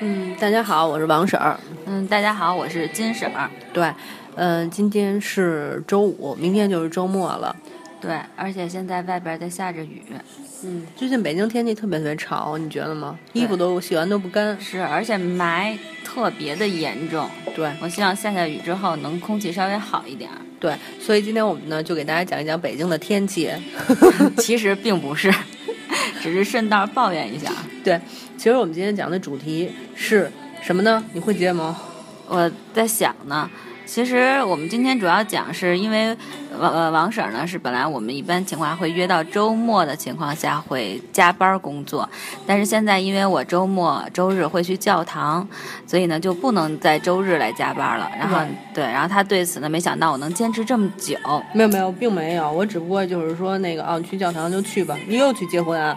嗯，大家好，我是王婶儿。嗯，大家好，我是金婶儿。对，嗯，今天是周五，明天就是周末了。对，而且现在外边在下着雨。嗯，最近北京天气特别特别潮，你觉得吗？衣服都洗完都不干。是，而且霾特别的严重。对，我希望下下雨之后能空气稍微好一点。对，所以今天我们呢就给大家讲一讲北京的天气。其实并不是，只是顺道抱怨一下。对，其实我们今天讲的主题是什么呢？你会接吗？我在想呢。其实我们今天主要讲是因为王呃王婶呢是本来我们一般情况会约到周末的情况下会加班工作，但是现在因为我周末周日会去教堂，所以呢就不能在周日来加班了。然后对，然后他对此呢没想到我能坚持这么久。没有没有，并没有，我只不过就是说那个哦，去教堂就去吧。你又去结婚啊？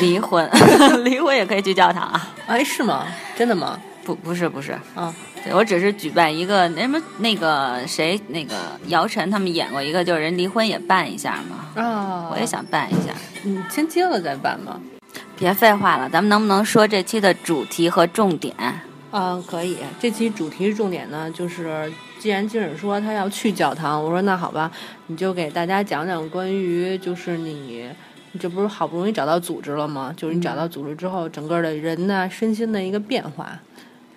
离婚，离婚也可以去教堂啊？哎，是吗？真的吗？不，不是，不是啊。对我只是举办一个，那什么那个谁，那个姚晨他们演过一个，就是人离婚也办一下嘛。啊，我也想办一下。你，先接了再办吧。别废话了，咱们能不能说这期的主题和重点？嗯，可以。这期主题重点呢，就是既然金婶说她要去教堂，我说那好吧，你就给大家讲讲关于就是你，你这不是好不容易找到组织了吗？就是你找到组织之后，整个的人呢身心的一个变化。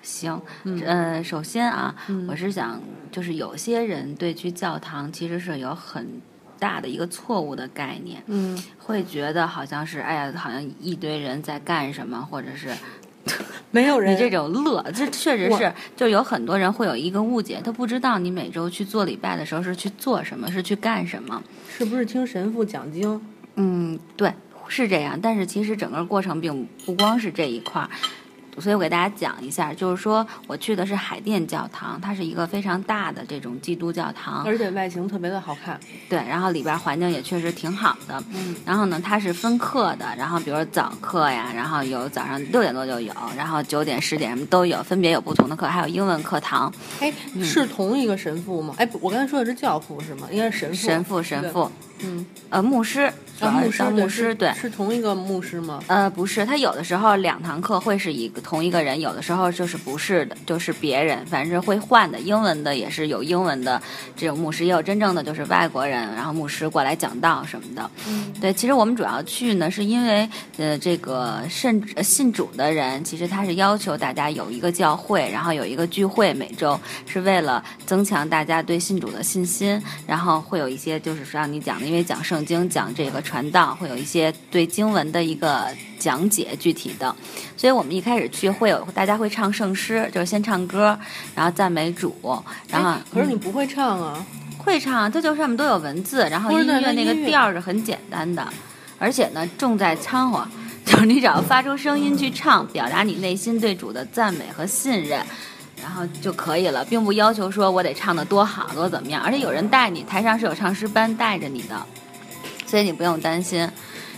行，嗯，首先啊，我是想，就是有些人对去教堂其实是有很大的一个错误的概念，嗯，会觉得好像是，哎呀，好像一堆人在干什么，或者是 没有人，你这种乐，这确实是，就有很多人会有一个误解，他不知道你每周去做礼拜的时候是去做什么，是去干什么，是不是听神父讲经？嗯，对，是这样，但是其实整个过程并不光是这一块儿。所以我给大家讲一下，就是说我去的是海淀教堂，它是一个非常大的这种基督教堂，而且外形特别的好看。对，然后里边环境也确实挺好的。嗯。然后呢，它是分课的，然后比如早课呀，然后有早上六点多就有，然后九点、十点什么都有，分别有不同的课，还有英文课堂。哎，是同一个神父吗？哎，我刚才说的是教父是吗？应该是神父。神父，神父。嗯。呃，牧师。啊，牧师，牧师，对，是同一个牧师吗？呃，不是，他有的时候两堂课会是一个同一个人，有的时候就是不是的，就是别人，反正是会换的。英文的也是有英文的这种牧师，也有真正的就是外国人，然后牧师过来讲道什么的。嗯，对，其实我们主要去呢，是因为呃，这个信信主的人，其实他是要求大家有一个教会，然后有一个聚会，每周是为了增强大家对信主的信心，然后会有一些就是让你讲的，因为讲圣经，讲这个。传道会有一些对经文的一个讲解，具体的，所以我们一开始去会有大家会唱圣诗，就是先唱歌，然后赞美主，然后可是你不会唱啊？会唱，这就上面都有文字，然后音乐那个调是很简单的，而且呢重在掺和，就是你只要发出声音去唱，表达你内心对主的赞美和信任，然后就可以了，并不要求说我得唱的多好多怎么样，而且有人带你，台上是有唱诗班带着你的。所以你不用担心，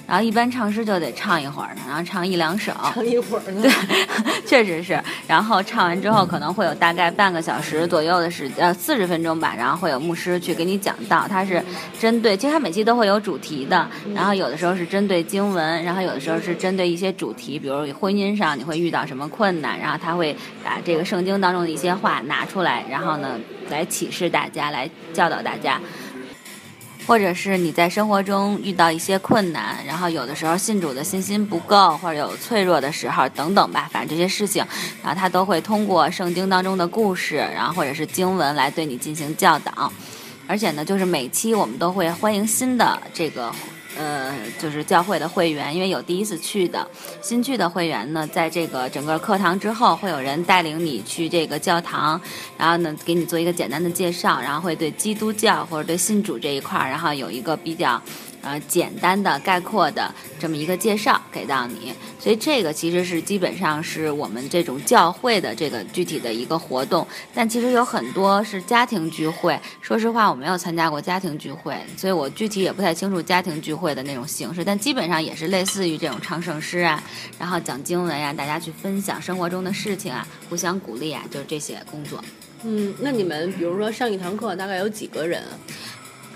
然后一般唱诗就得唱一会儿呢，然后唱一两首，唱一会儿呢，对，确实是。然后唱完之后可能会有大概半个小时左右的时，呃，四十分钟吧，然后会有牧师去给你讲道，他是针对，其实他每期都会有主题的，然后有的时候是针对经文，然后有的时候是针对一些主题，比如婚姻上你会遇到什么困难，然后他会把这个圣经当中的一些话拿出来，然后呢来启示大家，来教导大家。或者是你在生活中遇到一些困难，然后有的时候信主的信心不够，或者有脆弱的时候等等吧，反正这些事情，然后他都会通过圣经当中的故事，然后或者是经文来对你进行教导，而且呢，就是每期我们都会欢迎新的这个。呃，就是教会的会员，因为有第一次去的，新去的会员呢，在这个整个课堂之后，会有人带领你去这个教堂，然后呢，给你做一个简单的介绍，然后会对基督教或者对信主这一块儿，然后有一个比较。呃，简单的概括的这么一个介绍给到你，所以这个其实是基本上是我们这种教会的这个具体的一个活动，但其实有很多是家庭聚会。说实话，我没有参加过家庭聚会，所以我具体也不太清楚家庭聚会的那种形式，但基本上也是类似于这种唱圣诗啊，然后讲经文呀，大家去分享生活中的事情啊，互相鼓励啊，就是这些工作。嗯，那你们比如说上一堂课大概有几个人？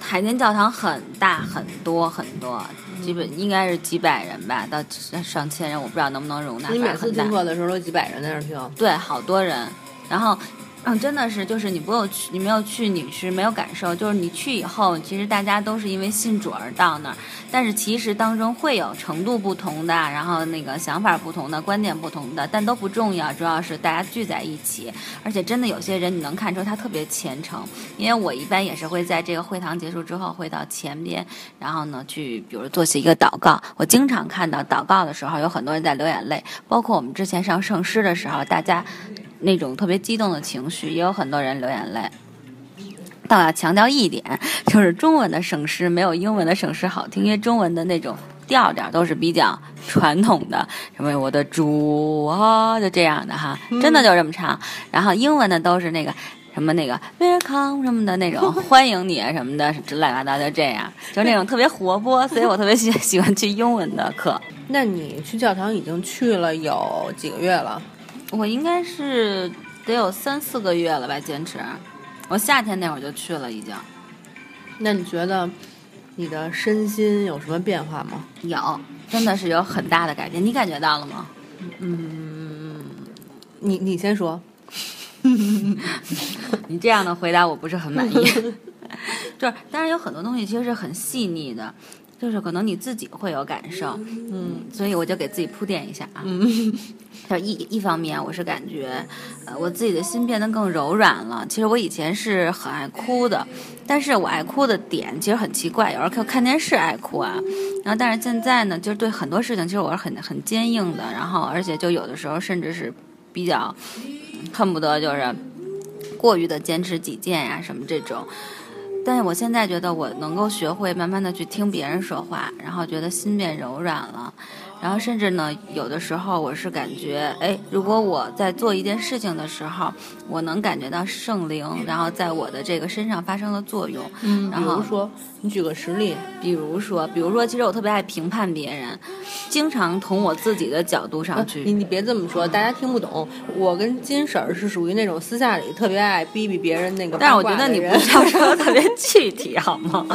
海淀教堂很大很多很多，基本应该是几百人吧，到上千人，我不知道能不能容纳。你每次听课的时候都几百人在那儿听？对，好多人，然后。嗯，真的是，就是你不有去，你没有去，你是没有感受。就是你去以后，其实大家都是因为信主而到那儿，但是其实当中会有程度不同的，然后那个想法不同的，观点不同的，但都不重要，主要是大家聚在一起。而且真的有些人，你能看出他特别虔诚。因为我一般也是会在这个会堂结束之后，会到前边，然后呢去，比如做起一个祷告。我经常看到祷告的时候，有很多人在流眼泪，包括我们之前上圣诗的时候，大家。那种特别激动的情绪，也有很多人流眼泪。但我要强调一点，就是中文的省诗没有英文的省诗好听，因为中文的那种调调都是比较传统的，什么我的主啊，就这样的哈，真的就这么唱。然后英文的都是那个什么那个 welcome 什么的那种 欢迎你什么的，乱七八糟就这样，就那种特别活泼，所以我特别喜喜欢去英文的课。那你去教堂已经去了有几个月了？我应该是得有三四个月了吧，坚持。我夏天那会儿就去了，已经。那你觉得你的身心有什么变化吗？有，真的是有很大的改变。你感觉到了吗？嗯，你你先说。你这样的回答我不是很满意。就是，但是有很多东西其实是很细腻的。就是可能你自己会有感受，嗯，所以我就给自己铺垫一下啊。嗯，就一一方面，我是感觉，呃，我自己的心变得更柔软了。其实我以前是很爱哭的，但是我爱哭的点其实很奇怪，有时候看看电视爱哭啊。然后，但是现在呢，就是对很多事情，其实我是很很坚硬的。然后，而且就有的时候甚至是比较恨不得就是过于的坚持己见呀，什么这种。但是我现在觉得我能够学会慢慢的去听别人说话，然后觉得心变柔软了。然后甚至呢，有的时候我是感觉，哎，如果我在做一件事情的时候，我能感觉到圣灵，然后在我的这个身上发生了作用。嗯，比如说，你举个实例，比如说，比如说，其实我特别爱评判别人，经常从我自己的角度上去。你你别这么说，大家听不懂。我跟金婶儿是属于那种私下里特别爱逼逼别人那个。但是我觉得你不要说特别具体好吗？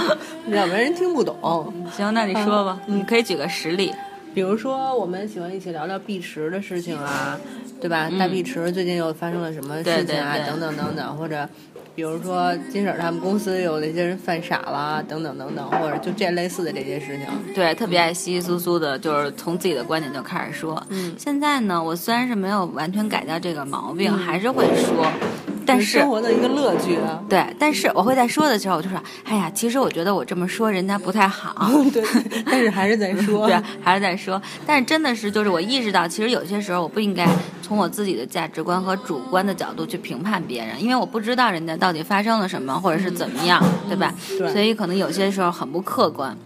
要不然人听不懂。行，那你说吧，你可以举个实例。比如说，我们喜欢一起聊聊碧池的事情啊，对吧？大碧池最近又发生了什么事情啊？等等等等，或者，比如说金婶他们公司有那些人犯傻了，等等等等，或者就这类似的这些事情。对，特别爱稀稀疏疏的，就是从自己的观点就开始说。嗯。现在呢，我虽然是没有完全改掉这个毛病，还是会说。但是生活的一个乐趣啊。对，但是我会在说的时候，我就说，哎呀，其实我觉得我这么说人家不太好。对，但是还是在说。对，还是在说。但是真的是，就是我意识到，其实有些时候我不应该从我自己的价值观和主观的角度去评判别人，因为我不知道人家到底发生了什么，或者是怎么样，对吧？对。所以可能有些时候很不客观。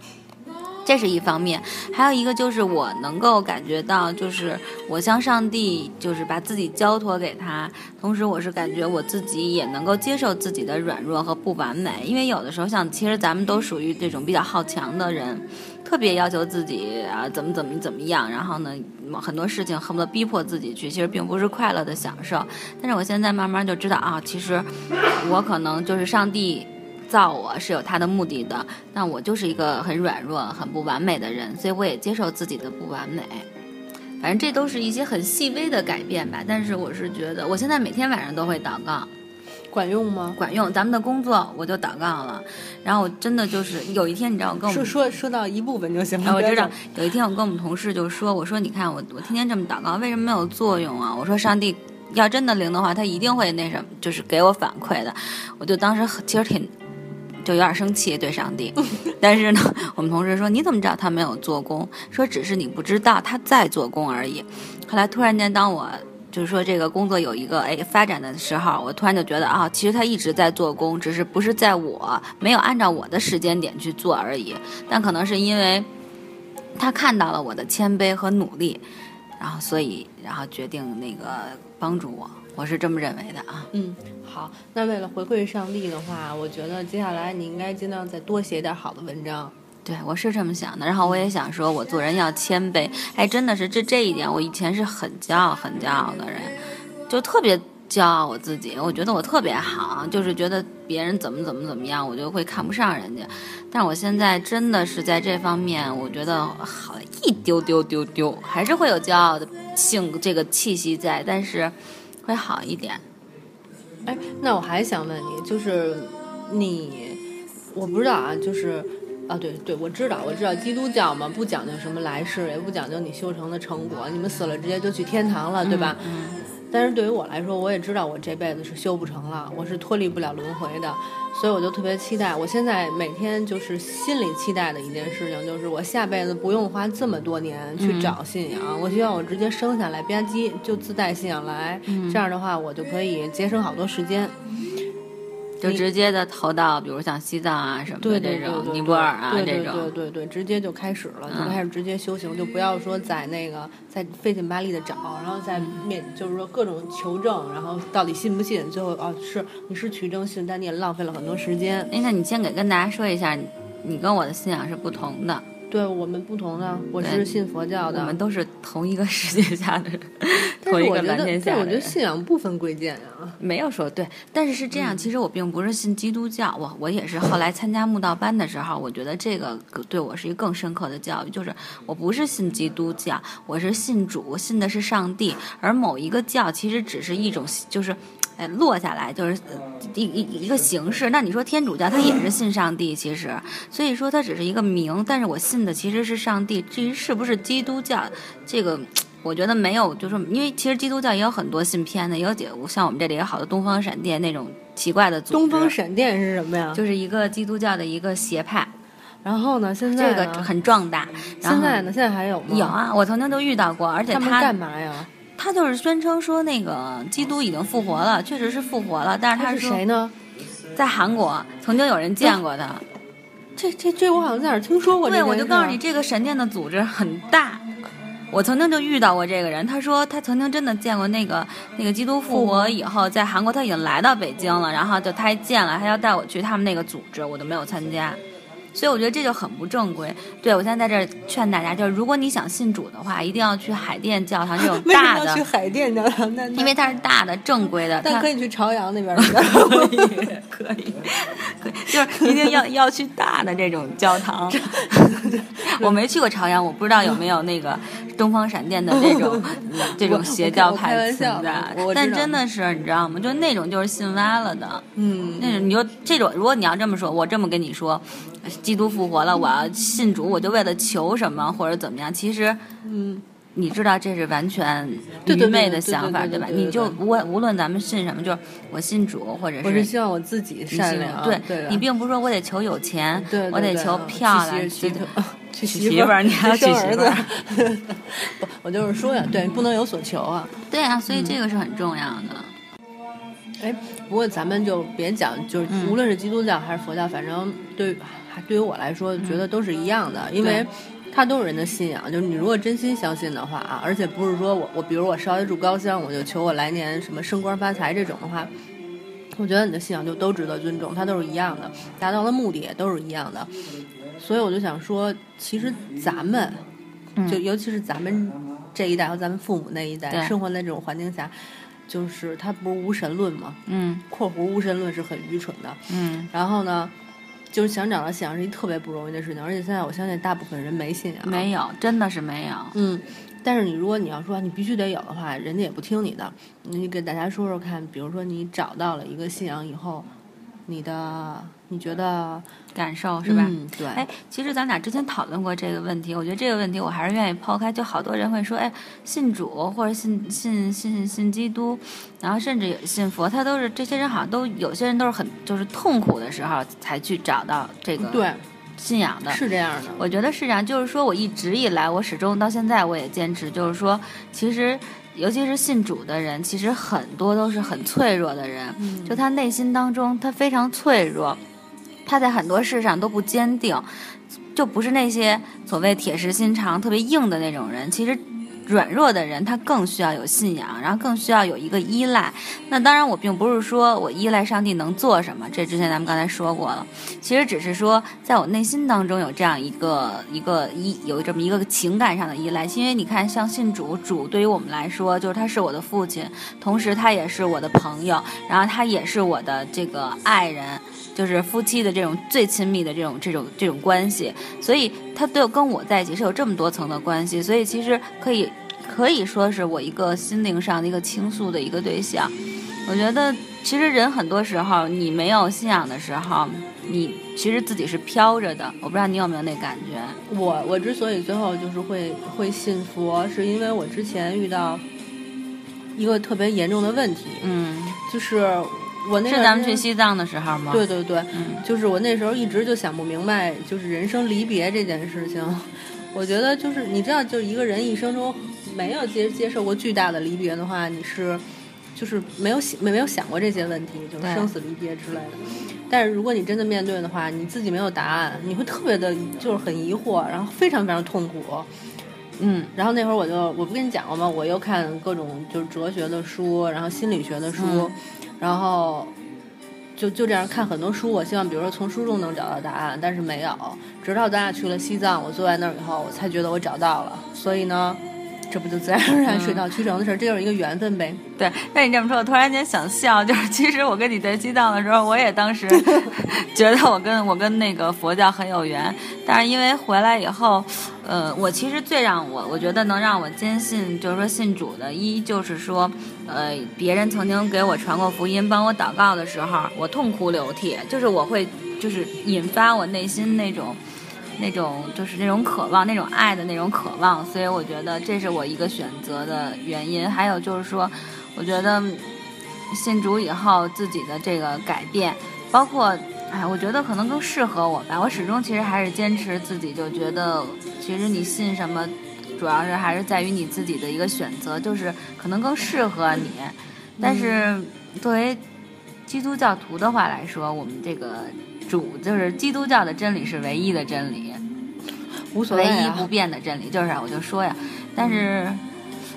这是一方面，还有一个就是我能够感觉到，就是我向上帝，就是把自己交托给他，同时我是感觉我自己也能够接受自己的软弱和不完美，因为有的时候像其实咱们都属于这种比较好强的人，特别要求自己啊怎么怎么怎么样，然后呢很多事情恨不得逼迫自己去，其实并不是快乐的享受。但是我现在慢慢就知道啊，其实我可能就是上帝。造我是有他的目的的，但我就是一个很软弱、很不完美的人，所以我也接受自己的不完美。反正这都是一些很细微的改变吧。但是我是觉得，我现在每天晚上都会祷告，管用吗？管用。咱们的工作我就祷告了，然后我真的就是有一天，你知道我跟我说说说到一部分就行了。我知道有一天我跟我们同事就说：“我说你看我我天天这么祷告，为什么没有作用啊？”我说上帝要真的灵的话，他一定会那什么，就是给我反馈的。我就当时其实挺。就有点生气对上帝，但是呢，我们同事说你怎么知道他没有做工？说只是你不知道他在做工而已。后来突然间，当我就是说这个工作有一个哎发展的时候，我突然就觉得啊，其实他一直在做工，只是不是在我没有按照我的时间点去做而已。但可能是因为他看到了我的谦卑和努力，然后所以然后决定那个帮助我。我是这么认为的啊。嗯。好，那为了回馈上帝的话，我觉得接下来你应该尽量再多写点好的文章。对，我是这么想的。然后我也想说，我做人要谦卑。哎，真的是这这一点，我以前是很骄傲、很骄傲的人，就特别骄傲我自己，我觉得我特别好，就是觉得别人怎么怎么怎么样，我就会看不上人家。但我现在真的是在这方面，我觉得好一丢丢丢丢，还是会有骄傲的性这个气息在，但是会好一点。哎，那我还想问你，就是你，我不知道啊，就是啊，对对，我知道，我知道基督教嘛，不讲究什么来世，也不讲究你修成的成果，你们死了直接就去天堂了，对吧？嗯。但是对于我来说，我也知道我这辈子是修不成了，我是脱离不了轮回的，所以我就特别期待。我现在每天就是心里期待的一件事情，就是我下辈子不用花这么多年去找信仰，我希望我直接生下来吧唧就自带信仰来，这样的话我就可以节省好多时间。就直接的投到，比如像西藏啊什么的这种，尼泊尔啊这种，对对对，直接就开始了，就开始直接修行，就不要说在那个在费劲巴力的找，然后在面就是说各种求证，然后到底信不信，最后哦是你是取证信，但你也浪费了很多时间。哎，那你先给跟大家说一下，你跟我的信仰是不同的。对我们不同的，我是信佛教的，我们都是同一个世界下的人，同一个蓝天下的人。我觉得信仰不分贵贱啊，没有说对，但是是这样，其实我并不是信基督教，我我也是后来参加慕道班的时候，我觉得这个对我是一个更深刻的教育，就是我不是信基督教，我是信主，信的是上帝，而某一个教其实只是一种，就是。哎，落下来就是一一一个形式。那你说天主教，他也是信上帝，其实，所以说他只是一个名。但是我信的其实是上帝。至于是不是基督教，这个我觉得没有，就是因为其实基督教也有很多信偏的，也有几像我们这里有好多东方闪电那种奇怪的组织。东方闪电是什么呀？就是一个基督教的一个邪派。然后呢，现在这个很壮大。现在呢？现在还有吗？有啊，我曾经都遇到过，而且他干嘛呀？他就是宣称说那个基督已经复活了，确实是复活了，但是他是谁呢？在韩国曾经有人见过他。这这这我好像在哪儿听说过。对，我就告诉你，这个神殿的组织很大。我曾经就遇到过这个人，他说他曾经真的见过那个那个基督复活以后，在韩国他已经来到北京了，然后就他还见了，他要带我去他们那个组织，我都没有参加。所以我觉得这就很不正规。对我现在在这儿劝大家，就是如果你想信主的话，一定要去海淀教堂这种 大的。去海淀教堂？那因为它是大的、正规的。但可以去朝阳那边。可以，可以，可以，就是一定要要去大的这种教堂。我没去过朝阳，我不知道有没有那个东方闪电的这种这种邪教派存在。但真的是你知道吗？就那种就是信歪了的。嗯。那种你就这种，如果你要这么说，我这么跟你说。基督复活了，我要信主，我就为了求什么或者怎么样？其实，嗯，你知道这是完全愚昧的想法，对吧？你就无无论咱们信什么，就是我信主，或者是我是希望我自己善良。对，你并不是说我得求有钱，我得求漂亮，娶娶媳妇儿，你还 要娶儿子。我就是说呀，对，不能有所求啊。对啊，所以这个是很重要的。哎，不过咱们就别讲，就是无论是基督教还是佛教，反正对。对于我来说，觉得都是一样的，因为它都是人的信仰。就是你如果真心相信的话啊，而且不是说我我比如我烧一柱高香，我就求我来年什么升官发财这种的话，我觉得你的信仰就都值得尊重，它都是一样的，达到的目的也都是一样的。所以我就想说，其实咱们，就尤其是咱们这一代和咱们父母那一代生活在这种环境下，就是他不是无神论吗？嗯，括弧无神论是很愚蠢的。嗯，然后呢？就是想找到信仰是一特别不容易的事情，而且现在我相信大部分人没信仰，没有，真的是没有。嗯，但是你如果你要说你必须得有的话，人家也不听你的。你给大家说说看，比如说你找到了一个信仰以后，你的。你觉得感受是吧？嗯对。哎，其实咱俩之前讨论过这个问题，我觉得这个问题我还是愿意抛开。就好多人会说，哎，信主或者信信信信基督，然后甚至信佛，他都是这些人好像都有些人都是很就是痛苦的时候才去找到这个对信仰的，是这样的。我觉得是这样，就是说我一直以来，我始终到现在我也坚持，就是说，其实。尤其是信主的人，其实很多都是很脆弱的人，就他内心当中他非常脆弱，他在很多事上都不坚定，就不是那些所谓铁石心肠、特别硬的那种人。其实，软弱的人他更需要有信仰，然后更需要有一个依赖。那当然，我并不是说我依赖上帝能做什么，这之前咱们刚才说过了。其实只是说，在我内心当中有这样一个一个依有这么一个情感上的依赖。因为你看，像信主，主对于我们来说，就是他是我的父亲，同时他也是我的朋友，然后他也是我的这个爱人。就是夫妻的这种最亲密的这种这种这种关系，所以他对跟我在一起是有这么多层的关系，所以其实可以可以说是我一个心灵上的一个倾诉的一个对象。我觉得其实人很多时候你没有信仰的时候，你其实自己是飘着的。我不知道你有没有那感觉。我我之所以最后就是会会信佛，是因为我之前遇到一个特别严重的问题，嗯，就是。我那是咱们去西藏的时候吗？对对对，就是我那时候一直就想不明白，就是人生离别这件事情。我觉得就是你知道，就是一个人一生中没有接接受过巨大的离别的话，你是就是没有想没有想过这些问题，就是生死离别之类的。但是如果你真的面对的话，你自己没有答案，你会特别的，就是很疑惑，然后非常非常痛苦。嗯，然后那会儿我就我不跟你讲过吗？我又看各种就是哲学的书，然后心理学的书。然后，就就这样看很多书，我希望比如说从书中能找到答案，但是没有。直到咱俩去了西藏，我坐在那儿以后，我才觉得我找到了。所以呢。这不就自然而然水到渠成的事儿，这就是一个缘分呗。对，那你这么说，我突然间想笑，就是其实我跟你在西藏的时候，我也当时 觉得我跟我跟那个佛教很有缘，但是因为回来以后，呃，我其实最让我我觉得能让我坚信，就是说信主的，一就是说，呃，别人曾经给我传过福音，帮我祷告的时候，我痛哭流涕，就是我会就是引发我内心那种。那种就是那种渴望，那种爱的那种渴望，所以我觉得这是我一个选择的原因。还有就是说，我觉得信主以后自己的这个改变，包括哎，我觉得可能更适合我吧。我始终其实还是坚持自己，就觉得其实你信什么，主要是还是在于你自己的一个选择，就是可能更适合你。但是作为基督教徒的话来说，我们这个。主就是基督教的真理是唯一的真理，无所谓，唯一不变的真理就是我就说呀。但是，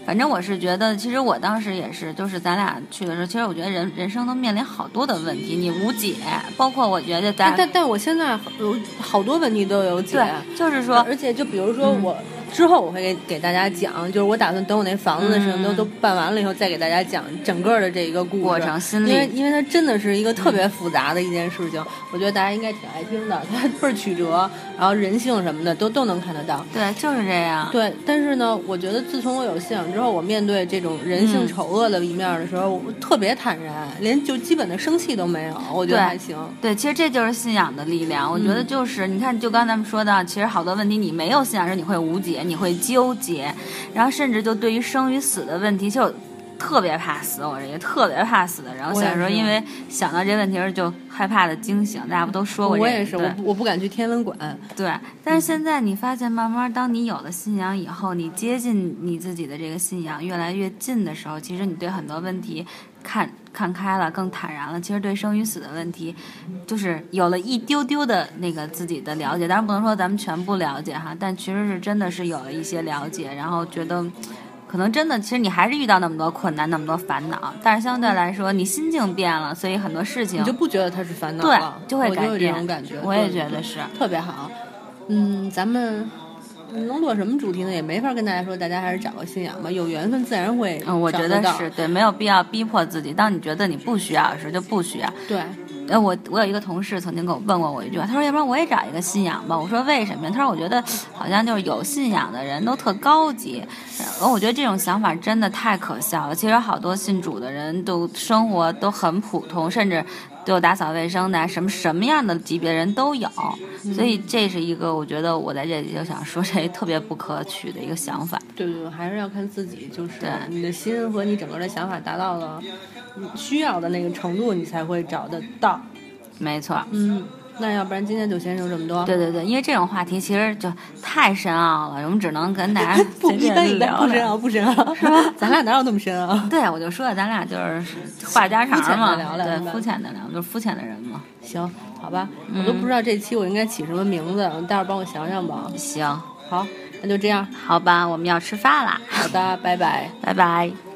反正我是觉得，其实我当时也是，就是咱俩去的时候，其实我觉得人人生都面临好多的问题，你无解。包括我觉得咱，但但我现在有好多问题都有解，就是说，而且就比如说我。之后我会给给大家讲，就是我打算等我那房子的事情都都办完了以后，再给大家讲整个的这一个过程。因为因为它真的是一个特别复杂的一件事情，我觉得大家应该挺爱听的。它 倍儿曲折，然后人性什么的都都能看得到。对，就是这样。对，但是呢，我觉得自从我有信仰之后，我面对这种人性丑恶的一面的时候，我特别坦然，连就基本的生气都没有。我觉得还行。对，其实这就是信仰的力量。我觉得就是，你看，就刚咱们说的，其实好多问题你没有信仰时你会无解。你会纠结，然后甚至就对于生与死的问题，就特别怕死。我这个特别怕死的人，我小时候因为想到这问题时就害怕的惊醒。大家不都说过？我也是，我我不敢去天文馆。对，但是现在你发现，慢慢当你有了信仰以后，你接近你自己的这个信仰越来越近的时候，其实你对很多问题。看看开了，更坦然了。其实对生与死的问题，就是有了一丢丢的那个自己的了解。当然不能说咱们全部了解哈，但其实是真的是有了一些了解。然后觉得，可能真的，其实你还是遇到那么多困难，那么多烦恼。但是相对来说，你心境变了，所以很多事情你就不觉得它是烦恼了，对，就会改变。这种感觉，我也觉得是特别好。嗯，咱们。能做什么主题呢？也没法跟大家说，大家还是找个信仰吧。有缘分自然会。嗯，我觉得是对，没有必要逼迫自己。当你觉得你不需要的时候，就不需要。对。呃，我我有一个同事曾经给我问过我一句话，他说：“要不然我也找一个信仰吧。”我说：“为什么呀？”他说：“我觉得好像就是有信仰的人都特高级。”呃，我觉得这种想法真的太可笑了。其实好多信主的人都生活都很普通，甚至。都有打扫卫生的，什么什么样的级别人都有，所以这是一个我觉得我在这里就想说这特别不可取的一个想法。对对对，还是要看自己，就是你的心和你整个的想法达到了需要的那个程度，你才会找得到。没错，嗯。那要不然今天就先说这么多。对对对，因为这种话题其实就太深奥了，我们只能跟大家 随便聊。不深奥，不深奥，是吧？咱俩哪有那么深奥？对，我就说咱俩就是话家常嘛，对，肤浅的聊，就是肤浅的人嘛。行，好吧，我都不知道这期我应该起什么名字，你待会儿帮我想想吧。行，好，那就这样，好吧，我们要吃饭啦，好的，拜拜。拜拜。